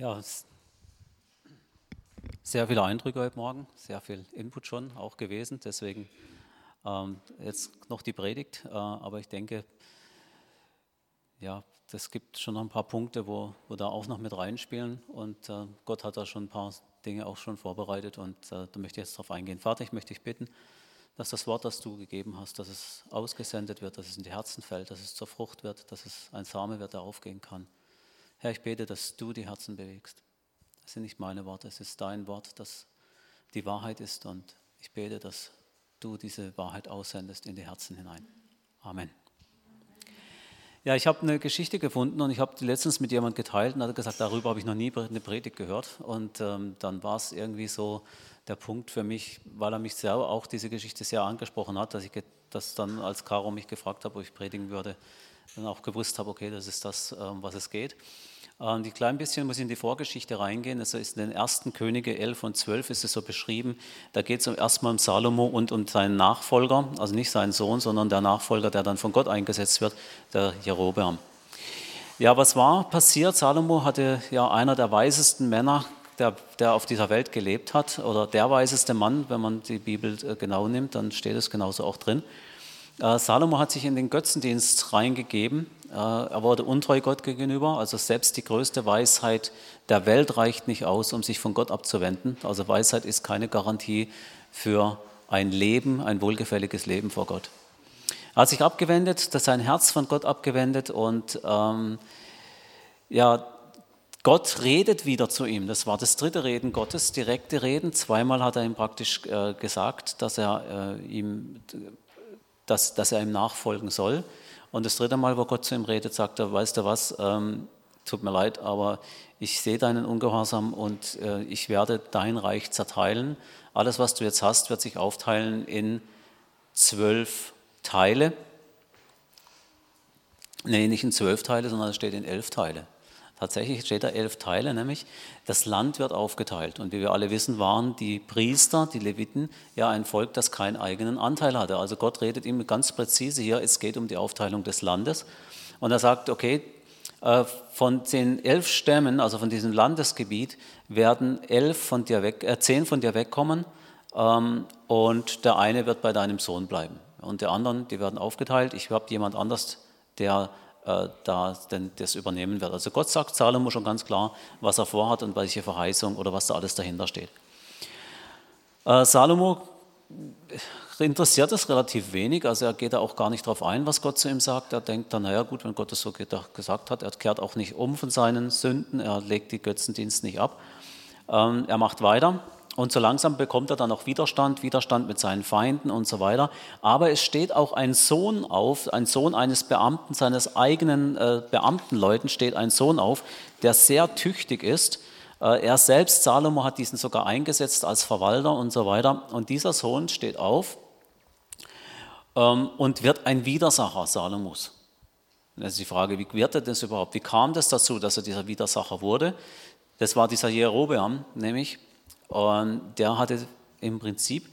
Ja, sehr viele Eindrücke heute Morgen, sehr viel Input schon auch gewesen. Deswegen ähm, jetzt noch die Predigt. Äh, aber ich denke, ja, das gibt schon noch ein paar Punkte, wo, wo da auch noch mit reinspielen. Und äh, Gott hat da schon ein paar Dinge auch schon vorbereitet. Und äh, da möchte ich jetzt darauf eingehen. Vater, ich möchte dich bitten, dass das Wort, das du gegeben hast, dass es ausgesendet wird, dass es in die Herzen fällt, dass es zur Frucht wird, dass es ein Same wird, der aufgehen kann. Herr, ich bete, dass du die Herzen bewegst. Das sind nicht meine Worte, es ist dein Wort, das die Wahrheit ist. Und ich bete, dass du diese Wahrheit aussendest in die Herzen hinein. Amen. Ja, ich habe eine Geschichte gefunden und ich habe die letztens mit jemandem geteilt und hat gesagt, darüber habe ich noch nie eine Predigt gehört. Und ähm, dann war es irgendwie so der Punkt für mich, weil er mich sehr, auch diese Geschichte sehr angesprochen hat, dass ich das dann, als Caro mich gefragt hat, ob ich predigen würde, dann auch gewusst habe, okay, das ist das, um was es geht. Und ein klein bisschen muss ich in die Vorgeschichte reingehen. Also ist in den ersten Könige 11 und 12 ist es so beschrieben. Da geht es erstmal um Salomo und um seinen Nachfolger, also nicht seinen Sohn, sondern der Nachfolger, der dann von Gott eingesetzt wird, der Jerobeam. Ja, was war passiert? Salomo hatte ja einer der weisesten Männer, der, der auf dieser Welt gelebt hat, oder der weiseste Mann, wenn man die Bibel äh, genau nimmt, dann steht es genauso auch drin. Äh, Salomo hat sich in den Götzendienst reingegeben. Äh, er wurde untreu Gott gegenüber. Also selbst die größte Weisheit der Welt reicht nicht aus, um sich von Gott abzuwenden. Also Weisheit ist keine Garantie für ein Leben, ein wohlgefälliges Leben vor Gott. Er hat sich abgewendet, das sein Herz von Gott abgewendet und ähm, ja, Gott redet wieder zu ihm. Das war das dritte Reden Gottes, direkte Reden. Zweimal hat er ihm praktisch äh, gesagt, dass er äh, ihm dass, dass er ihm nachfolgen soll. Und das dritte Mal, wo Gott zu ihm redet, sagt er, weißt du was, ähm, tut mir leid, aber ich sehe deinen Ungehorsam und äh, ich werde dein Reich zerteilen. Alles, was du jetzt hast, wird sich aufteilen in zwölf Teile. Nee, nicht in zwölf Teile, sondern es steht in elf Teile. Tatsächlich steht da elf Teile, nämlich das Land wird aufgeteilt. Und wie wir alle wissen, waren die Priester, die Leviten, ja ein Volk, das keinen eigenen Anteil hatte. Also Gott redet ihm ganz präzise hier, es geht um die Aufteilung des Landes. Und er sagt, okay, äh, von den elf Stämmen, also von diesem Landesgebiet, werden elf von dir weg, äh, zehn von dir wegkommen ähm, und der eine wird bei deinem Sohn bleiben. Und der anderen, die werden aufgeteilt. Ich habe jemand anders, der da denn das übernehmen wird. Also Gott sagt Salomo schon ganz klar, was er vorhat und welche Verheißung oder was da alles dahinter steht. Äh, Salomo interessiert es relativ wenig, also er geht da auch gar nicht darauf ein, was Gott zu ihm sagt. Er denkt dann, naja gut, wenn Gott es so gesagt hat, er kehrt auch nicht um von seinen Sünden, er legt die Götzendienst nicht ab. Ähm, er macht weiter und so langsam bekommt er dann auch Widerstand, Widerstand mit seinen Feinden und so weiter. Aber es steht auch ein Sohn auf, ein Sohn eines Beamten, seines eigenen äh, Beamtenleuten steht ein Sohn auf, der sehr tüchtig ist. Äh, er selbst, Salomo, hat diesen sogar eingesetzt als Verwalter und so weiter. Und dieser Sohn steht auf ähm, und wird ein Widersacher Salomos. Das ist die Frage, wie wird er das überhaupt? Wie kam das dazu, dass er dieser Widersacher wurde? Das war dieser Jerobeam, nämlich und der hatte im Prinzip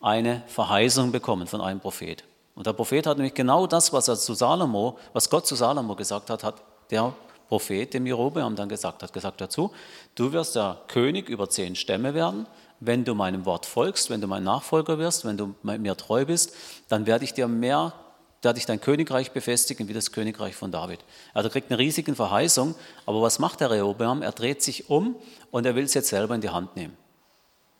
eine Verheißung bekommen von einem Prophet. Und der Prophet hat nämlich genau das, was er zu Salomo, was Gott zu Salomo gesagt hat, hat der Prophet dem Jerobeam dann gesagt, hat gesagt dazu, du wirst der König über zehn Stämme werden, wenn du meinem Wort folgst, wenn du mein Nachfolger wirst, wenn du mir treu bist, dann werde ich dir mehr, werde ich dein Königreich befestigen wie das Königreich von David. Also er kriegt eine riesige Verheißung, aber was macht der Rehobeam? Er dreht sich um und er will es jetzt selber in die Hand nehmen.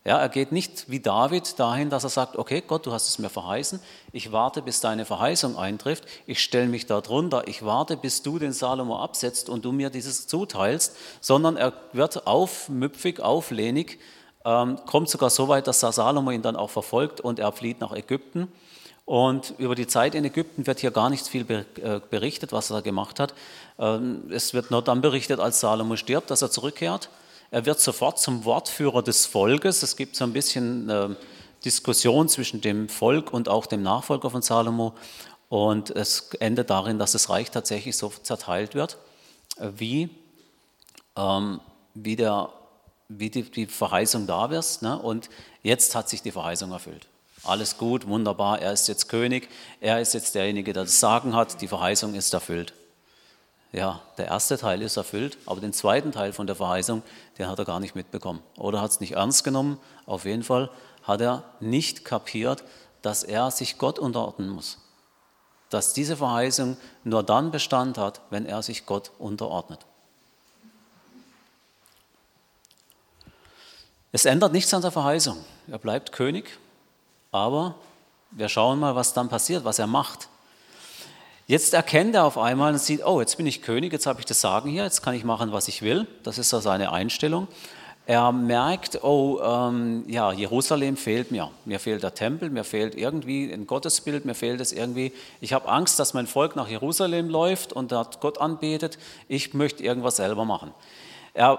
Ja, er geht nicht wie David dahin, dass er sagt, okay, Gott, du hast es mir verheißen, ich warte, bis deine Verheißung eintrifft, ich stelle mich da drunter, ich warte, bis du den Salomo absetzt und du mir dieses zuteilst, sondern er wird aufmüpfig, auflehnig, ähm, kommt sogar so weit, dass Salomo ihn dann auch verfolgt und er flieht nach Ägypten. Und über die Zeit in Ägypten wird hier gar nicht viel äh, berichtet, was er gemacht hat. Ähm, es wird nur dann berichtet, als Salomo stirbt, dass er zurückkehrt er wird sofort zum Wortführer des Volkes. Es gibt so ein bisschen äh, Diskussion zwischen dem Volk und auch dem Nachfolger von Salomo. Und es endet darin, dass das Reich tatsächlich so zerteilt wird, wie, ähm, wie, der, wie die, die Verheißung da ist. Ne? Und jetzt hat sich die Verheißung erfüllt. Alles gut, wunderbar, er ist jetzt König, er ist jetzt derjenige, der das Sagen hat, die Verheißung ist erfüllt. Ja, der erste Teil ist erfüllt, aber den zweiten Teil von der Verheißung, den hat er gar nicht mitbekommen. Oder hat es nicht ernst genommen. Auf jeden Fall hat er nicht kapiert, dass er sich Gott unterordnen muss. Dass diese Verheißung nur dann Bestand hat, wenn er sich Gott unterordnet. Es ändert nichts an der Verheißung. Er bleibt König, aber wir schauen mal, was dann passiert, was er macht. Jetzt erkennt er auf einmal und sieht, oh, jetzt bin ich König, jetzt habe ich das Sagen hier, jetzt kann ich machen, was ich will. Das ist so seine Einstellung. Er merkt, oh, ähm, ja, Jerusalem fehlt mir. Mir fehlt der Tempel, mir fehlt irgendwie ein Gottesbild, mir fehlt es irgendwie. Ich habe Angst, dass mein Volk nach Jerusalem läuft und dort Gott anbetet. Ich möchte irgendwas selber machen. Er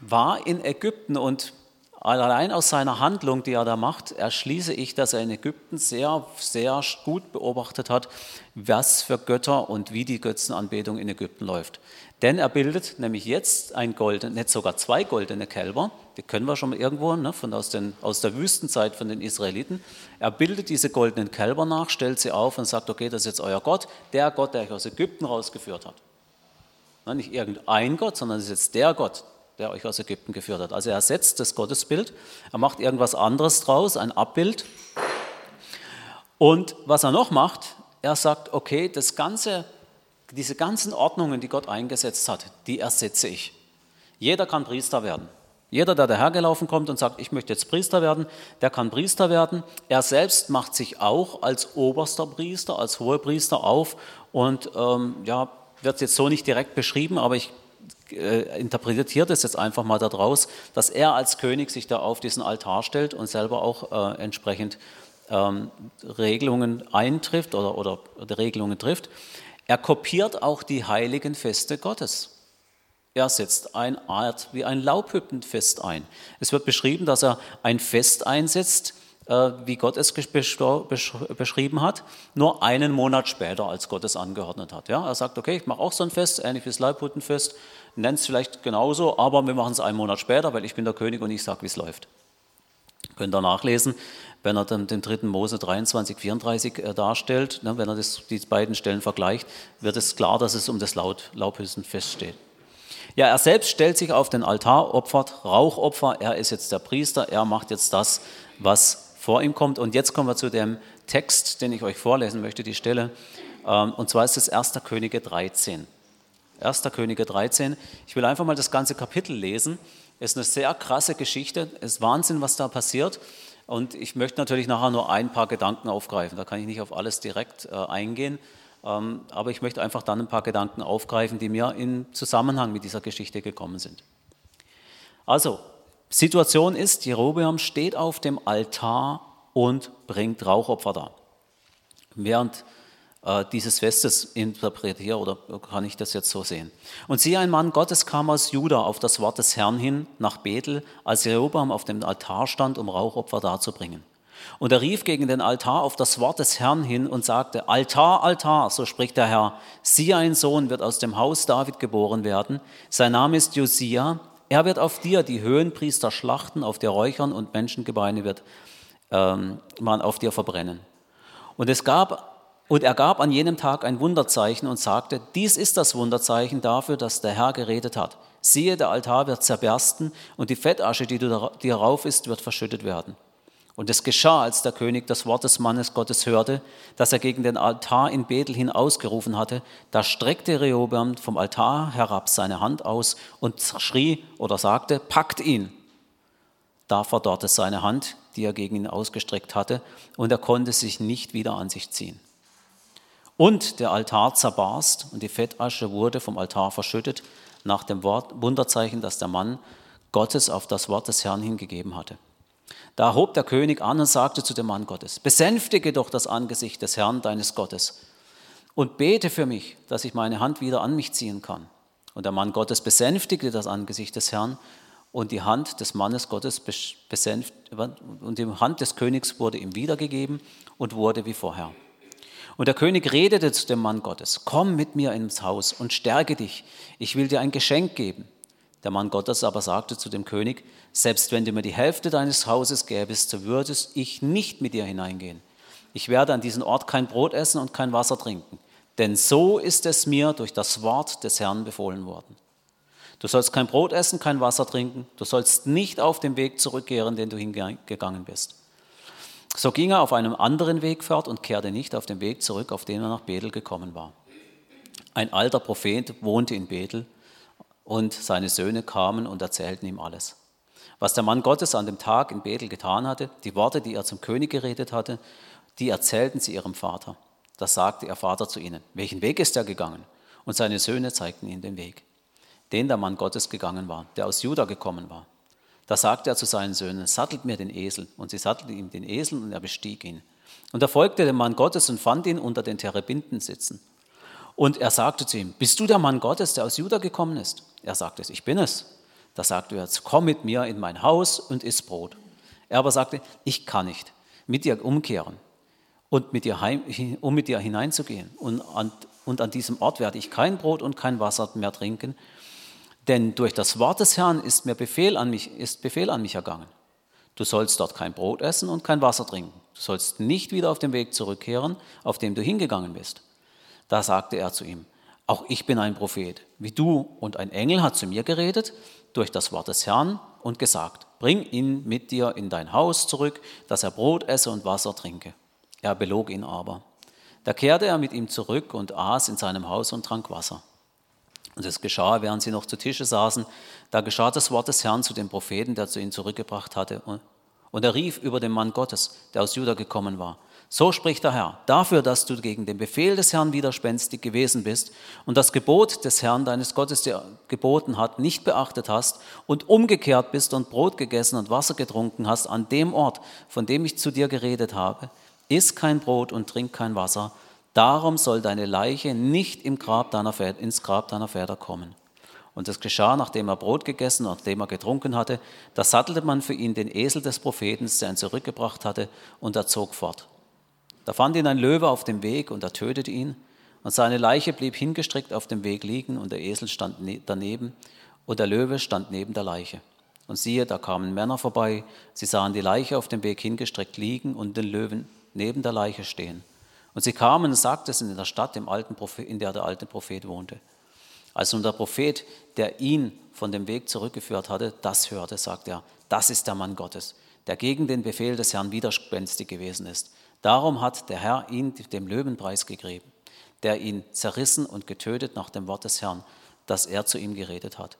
war in Ägypten und Allein aus seiner Handlung, die er da macht, erschließe ich, dass er in Ägypten sehr, sehr gut beobachtet hat, was für Götter und wie die Götzenanbetung in Ägypten läuft. Denn er bildet nämlich jetzt ein golden, nicht sogar zwei goldene Kälber, die können wir schon mal irgendwo ne, von aus, den, aus der Wüstenzeit von den Israeliten. Er bildet diese goldenen Kälber nach, stellt sie auf und sagt, okay, das ist jetzt euer Gott, der Gott, der euch aus Ägypten rausgeführt hat. Nicht irgendein Gott, sondern es ist jetzt der Gott, der euch aus Ägypten geführt hat. Also er ersetzt das Gottesbild, er macht irgendwas anderes draus, ein Abbild. Und was er noch macht, er sagt, okay, das ganze, diese ganzen Ordnungen, die Gott eingesetzt hat, die ersetze ich. Jeder kann Priester werden. Jeder, der dahergelaufen kommt und sagt, ich möchte jetzt Priester werden, der kann Priester werden. Er selbst macht sich auch als oberster Priester, als Hohepriester auf und ähm, ja, wird jetzt so nicht direkt beschrieben, aber ich äh, interpretiert es jetzt einfach mal daraus, dass er als König sich da auf diesen Altar stellt und selber auch äh, entsprechend ähm, Regelungen eintrifft oder, oder, Regelungen trifft. Er kopiert auch die heiligen Feste Gottes. Er setzt eine Art wie ein Laubhüppenfest ein. Es wird beschrieben, dass er ein Fest einsetzt, äh, wie Gott es beschrieben hat, nur einen Monat später, als Gott es angeordnet hat. Ja, er sagt, okay, ich mache auch so ein Fest, ähnlich wie das Leibhutenfest, nennt es vielleicht genauso, aber wir machen es einen Monat später, weil ich bin der König und ich sage, wie es läuft. Könnt ihr nachlesen, wenn er dann den 3. Mose 23, 34 äh, darstellt, ne, wenn er das, die beiden Stellen vergleicht, wird es klar, dass es um das Laubhülsenfest steht. Ja, er selbst stellt sich auf den Altar, opfert Rauchopfer, er ist jetzt der Priester, er macht jetzt das, was vor ihm kommt. Und jetzt kommen wir zu dem Text, den ich euch vorlesen möchte, die Stelle. Ähm, und zwar ist es 1. Könige 13. 1. Könige 13. Ich will einfach mal das ganze Kapitel lesen. Es ist eine sehr krasse Geschichte. Es ist Wahnsinn, was da passiert. Und ich möchte natürlich nachher nur ein paar Gedanken aufgreifen. Da kann ich nicht auf alles direkt äh, eingehen. Ähm, aber ich möchte einfach dann ein paar Gedanken aufgreifen, die mir in Zusammenhang mit dieser Geschichte gekommen sind. Also, Situation ist, Jerobeam steht auf dem Altar und bringt Rauchopfer dar. Während äh, dieses Festes interpretiere oder kann ich das jetzt so sehen. Und siehe, ein Mann Gottes kam aus Juda auf das Wort des Herrn hin nach Bethel, als Jerobeam auf dem Altar stand, um Rauchopfer darzubringen. Und er rief gegen den Altar auf das Wort des Herrn hin und sagte, Altar, Altar, so spricht der Herr, siehe, ein Sohn wird aus dem Haus David geboren werden, sein Name ist Josia, er wird auf dir die Höhenpriester schlachten, auf dir räuchern und Menschengebeine wird ähm, man auf dir verbrennen. Und es gab und er gab an jenem Tag ein Wunderzeichen und sagte, dies ist das Wunderzeichen dafür, dass der Herr geredet hat. Siehe, der Altar wird zerbersten und die Fettasche, die, darauf ist, wird verschüttet werden. Und es geschah, als der König das Wort des Mannes Gottes hörte, dass er gegen den Altar in Bethel hin ausgerufen hatte, da streckte Rehoboam vom Altar herab seine Hand aus und schrie oder sagte, packt ihn. Da verdorrte seine Hand, die er gegen ihn ausgestreckt hatte, und er konnte sich nicht wieder an sich ziehen. Und der Altar zerbarst und die Fettasche wurde vom Altar verschüttet nach dem Wort, Wunderzeichen, das der Mann Gottes auf das Wort des Herrn hingegeben hatte. Da hob der König an und sagte zu dem Mann Gottes, besänftige doch das Angesicht des Herrn deines Gottes und bete für mich, dass ich meine Hand wieder an mich ziehen kann. Und der Mann Gottes besänftigte das Angesicht des Herrn und die Hand des Mannes Gottes besänft, und die Hand des Königs wurde ihm wiedergegeben und wurde wie vorher. Und der König redete zu dem Mann Gottes, komm mit mir ins Haus und stärke dich, ich will dir ein Geschenk geben. Der Mann Gottes aber sagte zu dem König, selbst wenn du mir die Hälfte deines Hauses gäbest, so würdest ich nicht mit dir hineingehen. Ich werde an diesem Ort kein Brot essen und kein Wasser trinken, Denn so ist es mir durch das Wort des Herrn befohlen worden. Du sollst kein Brot essen, kein Wasser trinken. Du sollst nicht auf dem Weg zurückkehren, den du hingegangen bist. So ging er auf einem anderen Weg fort und kehrte nicht auf den Weg zurück, auf den er nach Bethel gekommen war. Ein alter Prophet wohnte in Bethel und seine Söhne kamen und erzählten ihm alles. Was der Mann Gottes an dem Tag in Bethel getan hatte, die Worte, die er zum König geredet hatte, die erzählten sie ihrem Vater. Da sagte ihr Vater zu ihnen, welchen Weg ist er gegangen? Und seine Söhne zeigten ihm den Weg, den der Mann Gottes gegangen war, der aus Juda gekommen war. Da sagte er zu seinen Söhnen, sattelt mir den Esel. Und sie sattelten ihm den Esel und er bestieg ihn. Und er folgte dem Mann Gottes und fand ihn unter den Terebinden sitzen. Und er sagte zu ihm, bist du der Mann Gottes, der aus Juda gekommen ist? Er sagte, ich bin es. Da sagte er, komm mit mir in mein Haus und iss Brot. Er aber sagte, ich kann nicht mit dir umkehren und mit dir heim, um mit dir hineinzugehen. Und an, und an diesem Ort werde ich kein Brot und kein Wasser mehr trinken, denn durch das Wort des Herrn ist mir Befehl an mich, ist Befehl an mich ergangen. Du sollst dort kein Brot essen und kein Wasser trinken. Du sollst nicht wieder auf den Weg zurückkehren, auf dem du hingegangen bist. Da sagte er zu ihm, auch ich bin ein Prophet, wie du, und ein Engel hat zu mir geredet durch das Wort des Herrn und gesagt, bring ihn mit dir in dein Haus zurück, dass er Brot esse und Wasser trinke. Er belog ihn aber. Da kehrte er mit ihm zurück und aß in seinem Haus und trank Wasser. Und es geschah, während sie noch zu Tische saßen, da geschah das Wort des Herrn zu dem Propheten, der zu ihnen zurückgebracht hatte. Und er rief über den Mann Gottes, der aus Juda gekommen war. So spricht der Herr, dafür, dass du gegen den Befehl des Herrn widerspenstig gewesen bist und das Gebot des Herrn deines Gottes dir geboten hat, nicht beachtet hast und umgekehrt bist und Brot gegessen und Wasser getrunken hast an dem Ort, von dem ich zu dir geredet habe, iss kein Brot und trink kein Wasser, darum soll deine Leiche nicht im Grab deiner Väter, ins Grab deiner Väter kommen. Und es geschah, nachdem er Brot gegessen und nachdem er getrunken hatte, da sattelte man für ihn den Esel des Propheten, der ihn zurückgebracht hatte, und er zog fort. Da fand ihn ein Löwe auf dem Weg und er tötete ihn. Und seine Leiche blieb hingestreckt auf dem Weg liegen und der Esel stand ne-, daneben und der Löwe stand neben der Leiche. Und siehe, da kamen Männer vorbei, sie sahen die Leiche auf dem Weg hingestreckt liegen und den Löwen neben der Leiche stehen. Und sie kamen und sagten es in der Stadt, in der der alte Prophet wohnte. Als nun der Prophet, der ihn von dem Weg zurückgeführt hatte, das hörte, sagte er, das ist der Mann Gottes, der gegen den Befehl des Herrn widerspenstig gewesen ist. Darum hat der Herr ihn dem Löwenpreis gegeben, der ihn zerrissen und getötet nach dem Wort des Herrn, das er zu ihm geredet hat.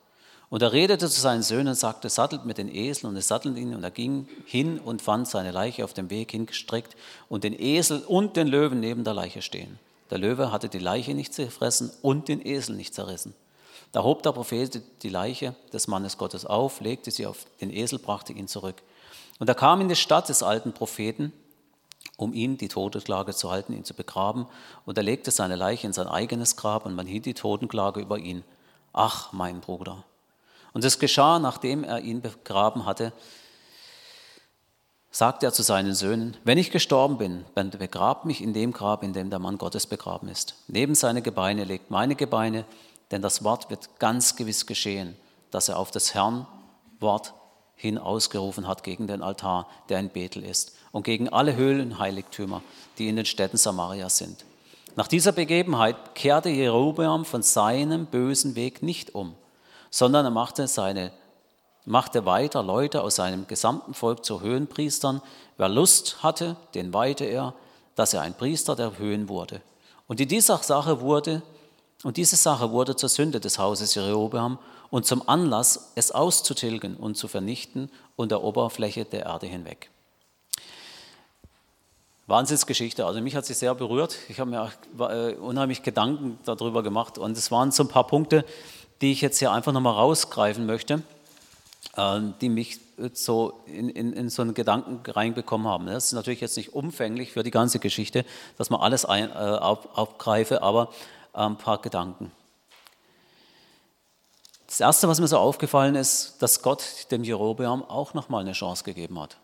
Und er redete zu seinen Söhnen und sagte, sattelt mit den Eseln. Und er sattelten ihn und er ging hin und fand seine Leiche auf dem Weg hingestreckt und den Esel und den Löwen neben der Leiche stehen. Der Löwe hatte die Leiche nicht zerfressen und den Esel nicht zerrissen. Da hob der Prophet die Leiche des Mannes Gottes auf, legte sie auf den Esel, brachte ihn zurück. Und er kam in die Stadt des alten Propheten, um ihn die Todesklage zu halten, ihn zu begraben. Und er legte seine Leiche in sein eigenes Grab und man hielt die Totenklage über ihn. Ach, mein Bruder. Und es geschah, nachdem er ihn begraben hatte, sagte er zu seinen Söhnen, wenn ich gestorben bin, dann begrabt mich in dem Grab, in dem der Mann Gottes begraben ist. Neben seine Gebeine legt meine Gebeine, denn das Wort wird ganz gewiss geschehen, dass er auf das Herrn Wort hin ausgerufen hat gegen den Altar, der in Bethel ist, und gegen alle Höhlenheiligtümer, die in den Städten Samarias sind. Nach dieser Begebenheit kehrte Jerobeam von seinem bösen Weg nicht um, sondern er machte, seine, machte weiter Leute aus seinem gesamten Volk zu Höhenpriestern. Wer Lust hatte, den weihte er, dass er ein Priester der Höhen wurde. Und in dieser Sache wurde, und diese Sache wurde zur Sünde des Hauses Jerobeam und zum Anlass, es auszutilgen und zu vernichten und der Oberfläche der Erde hinweg. Wahnsinnsgeschichte. Also mich hat sie sehr berührt. Ich habe mir äh, unheimlich Gedanken darüber gemacht und es waren so ein paar Punkte, die ich jetzt hier einfach nochmal rausgreifen möchte, äh, die mich so in, in, in, so einen Gedanken reinbekommen haben. Das ist natürlich jetzt nicht umfänglich für die ganze Geschichte, dass man alles ein, äh, auf, aufgreife, aber ein paar Gedanken. Das Erste, was mir so aufgefallen ist, dass Gott dem Jerobeam auch nochmal eine Chance gegeben hat.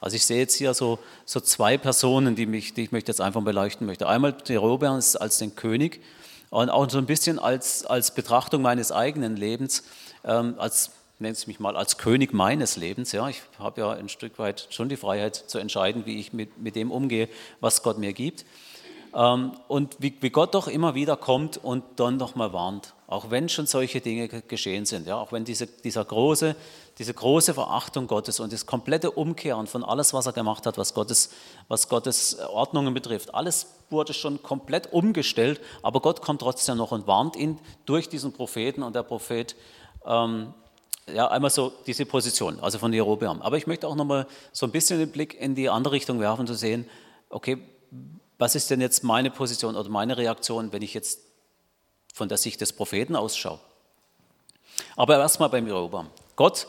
Also ich sehe jetzt hier so, so zwei Personen, die, mich, die ich möchte jetzt einfach beleuchten möchte. Einmal Jerobeam als den König und auch so ein bisschen als, als Betrachtung meines eigenen Lebens, ähm, als nenne es mich mal als König meines Lebens. Ja, ich habe ja ein Stück weit schon die Freiheit zu entscheiden, wie ich mit, mit dem umgehe, was Gott mir gibt. Ähm, und wie, wie, Gott doch immer wieder kommt und dann nochmal warnt. Auch wenn schon solche Dinge geschehen sind. Ja, auch wenn diese, dieser große, diese große Verachtung Gottes und das komplette Umkehren von alles, was er gemacht hat, was Gottes, was Gottes Ordnungen betrifft, alles wurde schon komplett umgestellt, aber Gott kommt trotzdem noch und warnt ihn durch diesen Propheten und der Prophet ähm, ja, einmal so diese Position, also von Jerobeam. Aber ich möchte auch nochmal so ein bisschen den Blick in die andere Richtung werfen, zu sehen, okay, was ist denn jetzt meine Position oder meine Reaktion, wenn ich jetzt von der Sicht des Propheten ausschaue? Aber erstmal beim Jerobeam. Gott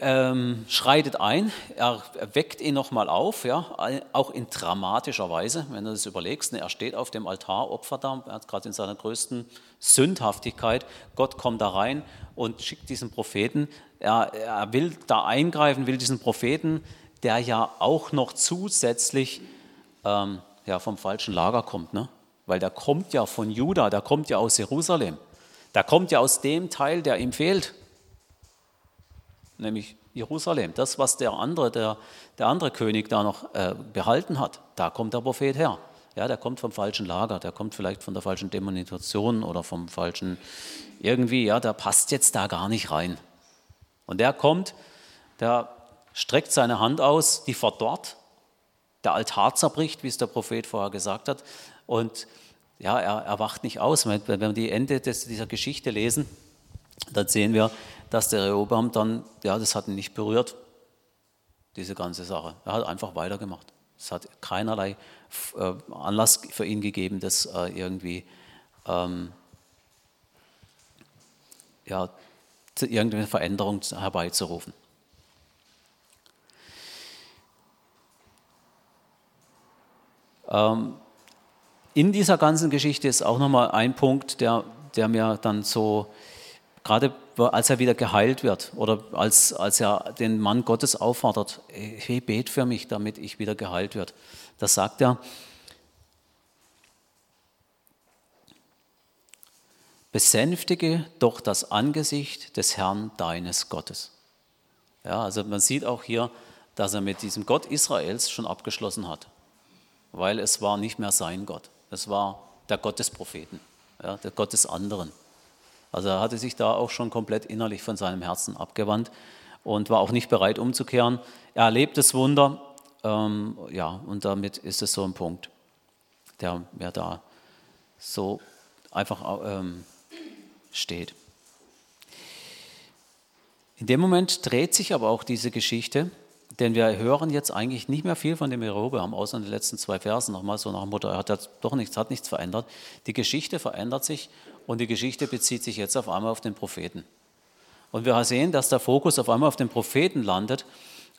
ähm, schreitet ein, er weckt ihn nochmal auf, ja, auch in dramatischer Weise, wenn du das überlegst. Ne, er steht auf dem Altar, opfert da, er gerade in seiner größten Sündhaftigkeit. Gott kommt da rein und schickt diesen Propheten. Er, er will da eingreifen, will diesen Propheten, der ja auch noch zusätzlich ähm, ja, vom falschen Lager kommt, ne? weil der kommt ja von Juda, der kommt ja aus Jerusalem, der kommt ja aus dem Teil, der ihm fehlt nämlich Jerusalem. Das, was der andere, der, der andere König da noch äh, behalten hat, da kommt der Prophet her. Ja, der kommt vom falschen Lager, der kommt vielleicht von der falschen Dämonisation oder vom falschen irgendwie, ja, der passt jetzt da gar nicht rein. Und der kommt, der streckt seine Hand aus, die verdorrt, der Altar zerbricht, wie es der Prophet vorher gesagt hat. Und ja, er, er wacht nicht aus. Wenn wir die Ende des, dieser Geschichte lesen, dann sehen wir, dass der Rehoboam dann, ja, das hat ihn nicht berührt, diese ganze Sache. Er hat einfach weitergemacht. Es hat keinerlei äh, Anlass für ihn gegeben, das äh, irgendwie ähm, ja, zu irgendeiner Veränderung herbeizurufen. Ähm, in dieser ganzen Geschichte ist auch nochmal ein Punkt, der, der mir dann so gerade als er wieder geheilt wird oder als, als er den Mann Gottes auffordert, hey, bet für mich, damit ich wieder geheilt wird. Da sagt er, besänftige doch das Angesicht des Herrn deines Gottes. Ja, also man sieht auch hier, dass er mit diesem Gott Israels schon abgeschlossen hat, weil es war nicht mehr sein Gott, es war der Gott des Propheten, ja, der Gott des anderen. Also er hatte sich da auch schon komplett innerlich von seinem Herzen abgewandt und war auch nicht bereit umzukehren. Er erlebt das Wunder, ähm, ja, und damit ist es so ein Punkt, der mir da so einfach ähm, steht. In dem Moment dreht sich aber auch diese Geschichte, denn wir hören jetzt eigentlich nicht mehr viel von dem Jerobeam, außer in den letzten zwei Versen nochmal so nach dem Motto, er hat doch nichts, hat nichts verändert. Die Geschichte verändert sich und die Geschichte bezieht sich jetzt auf einmal auf den Propheten. Und wir sehen, dass der Fokus auf einmal auf den Propheten landet.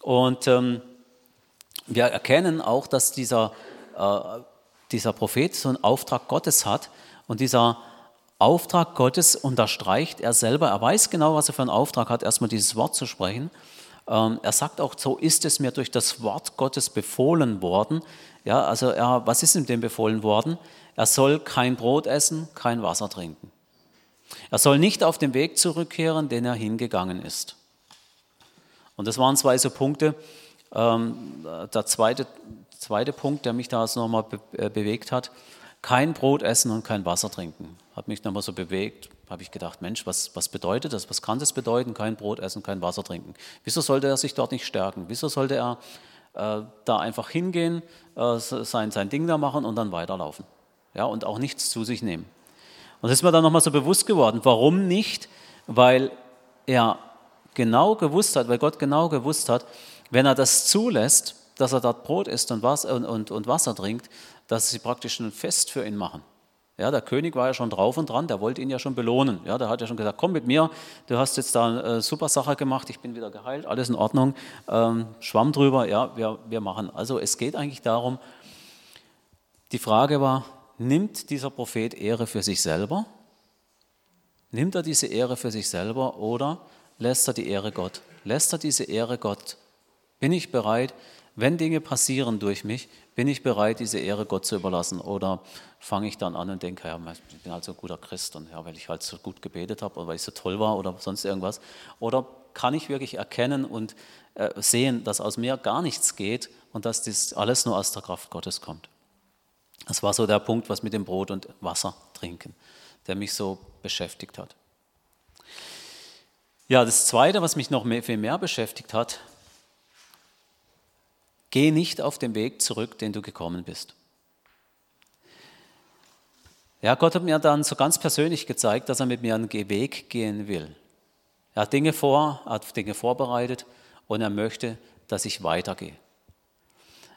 Und ähm, wir erkennen auch, dass dieser, äh, dieser Prophet so einen Auftrag Gottes hat. Und dieser Auftrag Gottes unterstreicht er selber. Er weiß genau, was er für einen Auftrag hat, erstmal dieses Wort zu sprechen. Ähm, er sagt auch, so ist es mir durch das Wort Gottes befohlen worden. Ja, also er, was ist ihm denn befohlen worden? Er soll kein Brot essen, kein Wasser trinken. Er soll nicht auf den Weg zurückkehren, den er hingegangen ist. Und das waren zwei so Punkte. Ähm, der zweite, zweite Punkt, der mich da also nochmal äh, bewegt hat, kein Brot essen und kein Wasser trinken. Hat mich nochmal so bewegt, habe ich gedacht, Mensch, was, was bedeutet das? Was kann das bedeuten, kein Brot essen, kein Wasser trinken? Wieso sollte er sich dort nicht stärken? Wieso sollte er äh, da einfach hingehen, äh, sein, sein Ding da machen und dann weiterlaufen? ja, und auch nichts zu sich nehmen. Und das ist mir dann nochmal so bewusst geworden. Warum nicht? Weil er genau gewusst hat, weil Gott genau gewusst hat, wenn er das zulässt, dass er dort Brot isst und Wasser, und, und, und Wasser trinkt, dass sie praktisch ein Fest für ihn machen. Ja, der König war ja schon drauf und dran, der wollte ihn ja schon belohnen. Ja, der hat ja schon gesagt, komm mit mir, du hast jetzt da eine super Sache gemacht, ich bin wieder geheilt, alles in Ordnung, ähm, Schwamm drüber, ja, wir, wir machen. Also es geht eigentlich darum, die Frage war, nimmt dieser Prophet Ehre für sich selber? Nimmt er diese Ehre für sich selber oder lässt er die Ehre Gott? Lässt er diese Ehre Gott? Bin ich bereit, wenn Dinge passieren durch mich, bin ich bereit, diese Ehre Gott zu überlassen? Oder fange ich dann an und denke, ja, ich bin halt so ein guter Christ und ja, weil ich halt so gut gebetet habe oder weil ich so toll war oder sonst irgendwas? Oder kann ich wirklich erkennen und äh, sehen, dass aus mir gar nichts geht und dass das alles nur aus der Kraft Gottes kommt? Das war so der Punkt, was mit dem Brot und Wasser trinken, der mich so beschäftigt hat. Ja, das Zweite, was mich noch mehr, viel mehr beschäftigt hat, geh nicht auf den Weg zurück, den du gekommen bist. Ja, Gott hat mir dann so ganz persönlich gezeigt, dass er mit mir einen Weg gehen will. Er hat Dinge vor, hat Dinge vorbereitet und er möchte, dass ich weitergehe.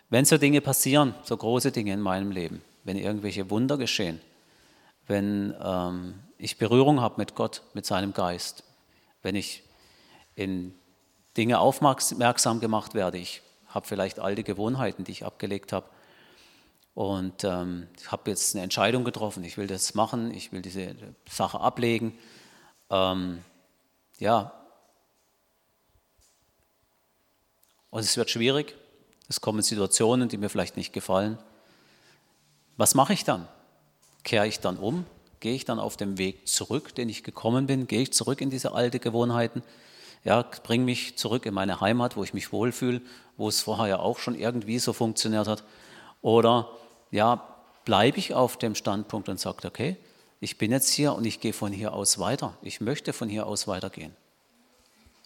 Wenn so Dinge passieren, so große Dinge in meinem Leben, wenn irgendwelche Wunder geschehen, wenn ähm, ich Berührung habe mit Gott, mit seinem Geist, wenn ich in Dinge aufmerksam gemacht werde, ich habe vielleicht alte Gewohnheiten, die ich abgelegt habe, und ähm, ich habe jetzt eine Entscheidung getroffen, ich will das machen, ich will diese Sache ablegen. Ähm, ja. Und es wird schwierig, es kommen Situationen, die mir vielleicht nicht gefallen. Was mache ich dann? Kehre ich dann um? Gehe ich dann auf dem Weg zurück, den ich gekommen bin? Gehe ich zurück in diese alten Gewohnheiten? Ja, bring mich zurück in meine Heimat, wo ich mich wohlfühle, wo es vorher ja auch schon irgendwie so funktioniert hat. Oder ja, bleibe ich auf dem Standpunkt und sage, okay, ich bin jetzt hier und ich gehe von hier aus weiter. Ich möchte von hier aus weitergehen.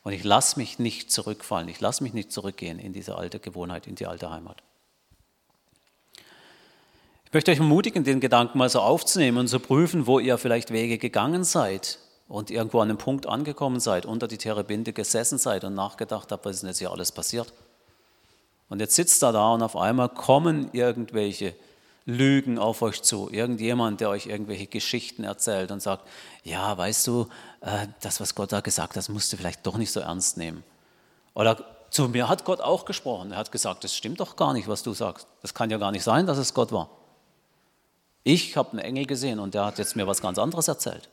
Und ich lasse mich nicht zurückfallen, ich lasse mich nicht zurückgehen in diese alte Gewohnheit, in die alte Heimat. Ich möchte euch ermutigen, den Gedanken mal so aufzunehmen und zu prüfen, wo ihr vielleicht Wege gegangen seid und irgendwo an einem Punkt angekommen seid, unter die Terebinte gesessen seid und nachgedacht habt, was ist denn jetzt hier alles passiert? Und jetzt sitzt er da und auf einmal kommen irgendwelche Lügen auf euch zu. Irgendjemand, der euch irgendwelche Geschichten erzählt und sagt, ja, weißt du, äh, das, was Gott da gesagt hat, musst du vielleicht doch nicht so ernst nehmen. Oder zu mir hat Gott auch gesprochen. Er hat gesagt, das stimmt doch gar nicht, was du sagst. Das kann ja gar nicht sein, dass es Gott war. Ich habe einen Engel gesehen und der hat jetzt mir was ganz anderes erzählt.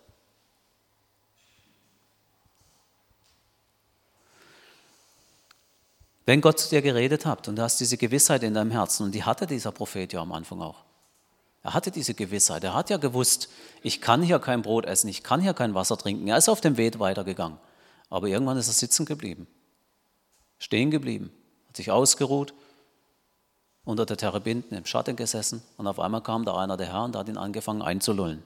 Wenn Gott zu dir geredet hat und du hast diese Gewissheit in deinem Herzen, und die hatte dieser Prophet ja am Anfang auch. Er hatte diese Gewissheit. Er hat ja gewusst, ich kann hier kein Brot essen, ich kann hier kein Wasser trinken. Er ist auf dem Weg weitergegangen. Aber irgendwann ist er sitzen geblieben, stehen geblieben, hat sich ausgeruht, unter der Terebinden im Schatten gesessen und auf einmal kam da einer der Herr und hat ihn angefangen einzulullen.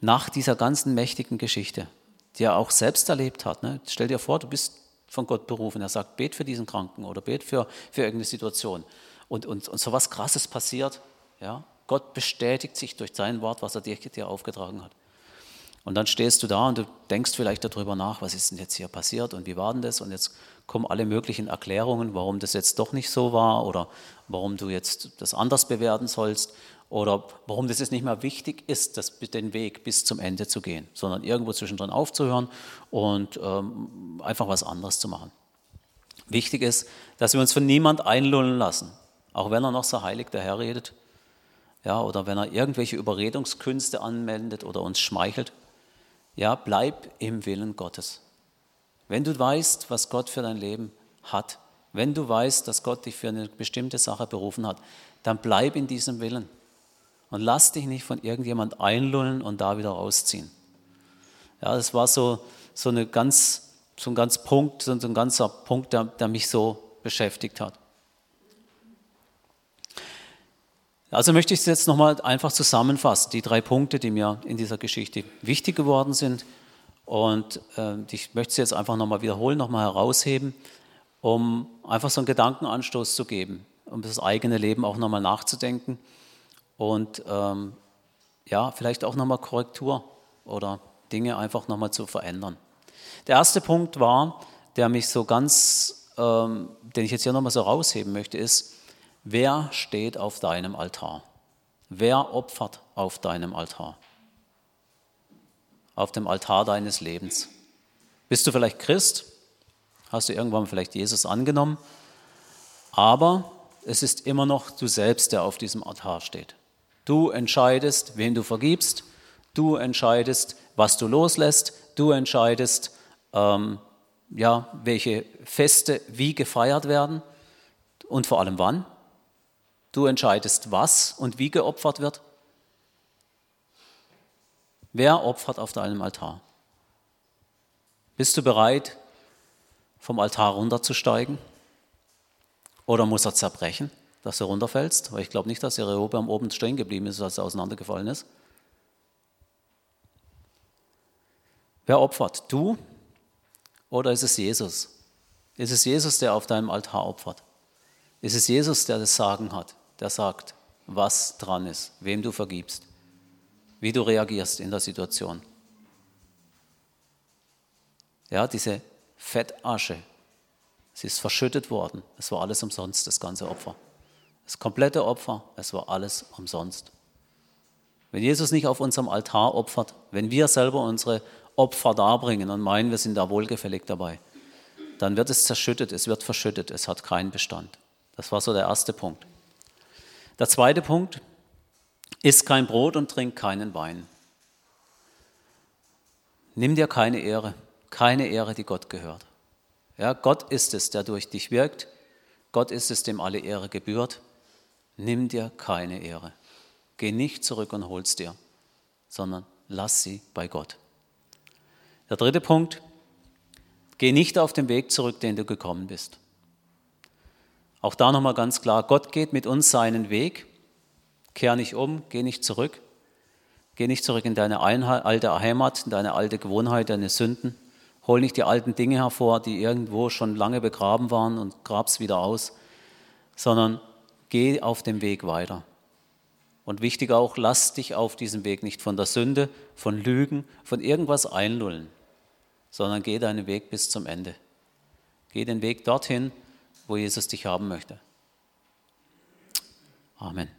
Nach dieser ganzen mächtigen Geschichte, die er auch selbst erlebt hat. Ne? Stell dir vor, du bist von Gott berufen. Er sagt, bet für diesen Kranken oder bet für, für irgendeine Situation. Und, und, und so was Krasses passiert. Ja? Gott bestätigt sich durch sein Wort, was er dir, dir aufgetragen hat. Und dann stehst du da und du denkst vielleicht darüber nach, was ist denn jetzt hier passiert und wie war denn das? Und jetzt kommen alle möglichen Erklärungen, warum das jetzt doch nicht so war oder warum du jetzt das anders bewerten sollst oder warum das jetzt nicht mehr wichtig ist, das, den Weg bis zum Ende zu gehen, sondern irgendwo zwischendrin aufzuhören und ähm, einfach was anderes zu machen. Wichtig ist, dass wir uns von niemand einlullen lassen, auch wenn er noch so heilig daherredet, ja, oder wenn er irgendwelche Überredungskünste anmeldet oder uns schmeichelt. Ja, bleib im Willen Gottes. Wenn du weißt, was Gott für dein Leben hat, wenn du weißt, dass Gott dich für eine bestimmte Sache berufen hat, dann bleib in diesem Willen. Und lass dich nicht von irgendjemand einlullen und da wieder rausziehen. Ja, das war so, so, eine ganz, so ein ganz Punkt, so ein ganzer Punkt, der, der mich so beschäftigt hat. Also möchte ich es jetzt nochmal einfach zusammenfassen, die drei Punkte, die mir in dieser Geschichte wichtig geworden sind. Und äh, ich möchte sie jetzt einfach nochmal wiederholen, nochmal herausheben, um einfach so einen Gedankenanstoß zu geben, um das eigene Leben auch nochmal nachzudenken und ähm, ja, vielleicht auch nochmal Korrektur oder Dinge einfach nochmal zu verändern. Der erste Punkt war, der mich so ganz, ähm, den ich jetzt hier nochmal so rausheben möchte, ist, wer steht auf deinem Altar? Wer opfert auf deinem Altar? Auf dem Altar deines Lebens. Bist du vielleicht Christ? Hast du irgendwann vielleicht Jesus angenommen? Aber es ist immer noch du selbst, der auf diesem Altar steht. Du entscheidest, wen du vergibst. Du entscheidest, was du loslässt. Du entscheidest, ähm, ja, welche Feste wie gefeiert werden und vor allem wann. Du entscheidest, was und wie geopfert wird. Wer opfert auf deinem Altar? Bist du bereit, vom Altar runterzusteigen? Oder muss er zerbrechen, dass du runterfällst? Weil ich glaube nicht, dass Jerobeam oben stehen geblieben ist, als er auseinandergefallen ist. Wer opfert? Du oder ist es Jesus? Ist es Jesus, der auf deinem Altar opfert? Ist es Jesus, der das Sagen hat, der sagt, was dran ist, wem du vergibst, wie du reagierst in der Situation? Ja, diese Fettasche, sie ist verschüttet worden. Es war alles umsonst, das ganze Opfer. Das komplette Opfer, es war alles umsonst. Wenn Jesus nicht auf unserem Altar opfert, wenn wir selber unsere Opfer darbringen und meinen, wir sind da wohlgefällig dabei, dann wird es zerschüttet, es wird verschüttet, es hat keinen Bestand. Das war so der erste Punkt. Der zweite Punkt, iss kein Brot und trink keinen Wein. Nimm dir keine Ehre keine Ehre, die Gott gehört. Ja, Gott ist es, der durch dich wirkt. Gott ist es, dem alle Ehre gebührt. Nimm dir keine Ehre. Geh nicht zurück und hol's dir, sondern lass sie bei Gott. Der dritte Punkt, geh nicht auf den Weg zurück, den du gekommen bist. Auch da nochmal ganz klar, Gott geht mit uns seinen Weg. Kehr nicht um, geh nicht zurück. Geh nicht zurück in deine alte Heimat, in deine alte Gewohnheit, deine Sünden. Hol nicht die alten Dinge hervor, die irgendwo schon lange begraben waren und grab's wieder aus, sondern geh auf dem Weg weiter. Und wichtig auch, lass dich auf diesem Weg nicht von der Sünde, von Lügen, von irgendwas einlullen, sondern geh deinen Weg bis zum Ende. Geh den Weg dorthin, wo Jesus dich haben möchte. Amen.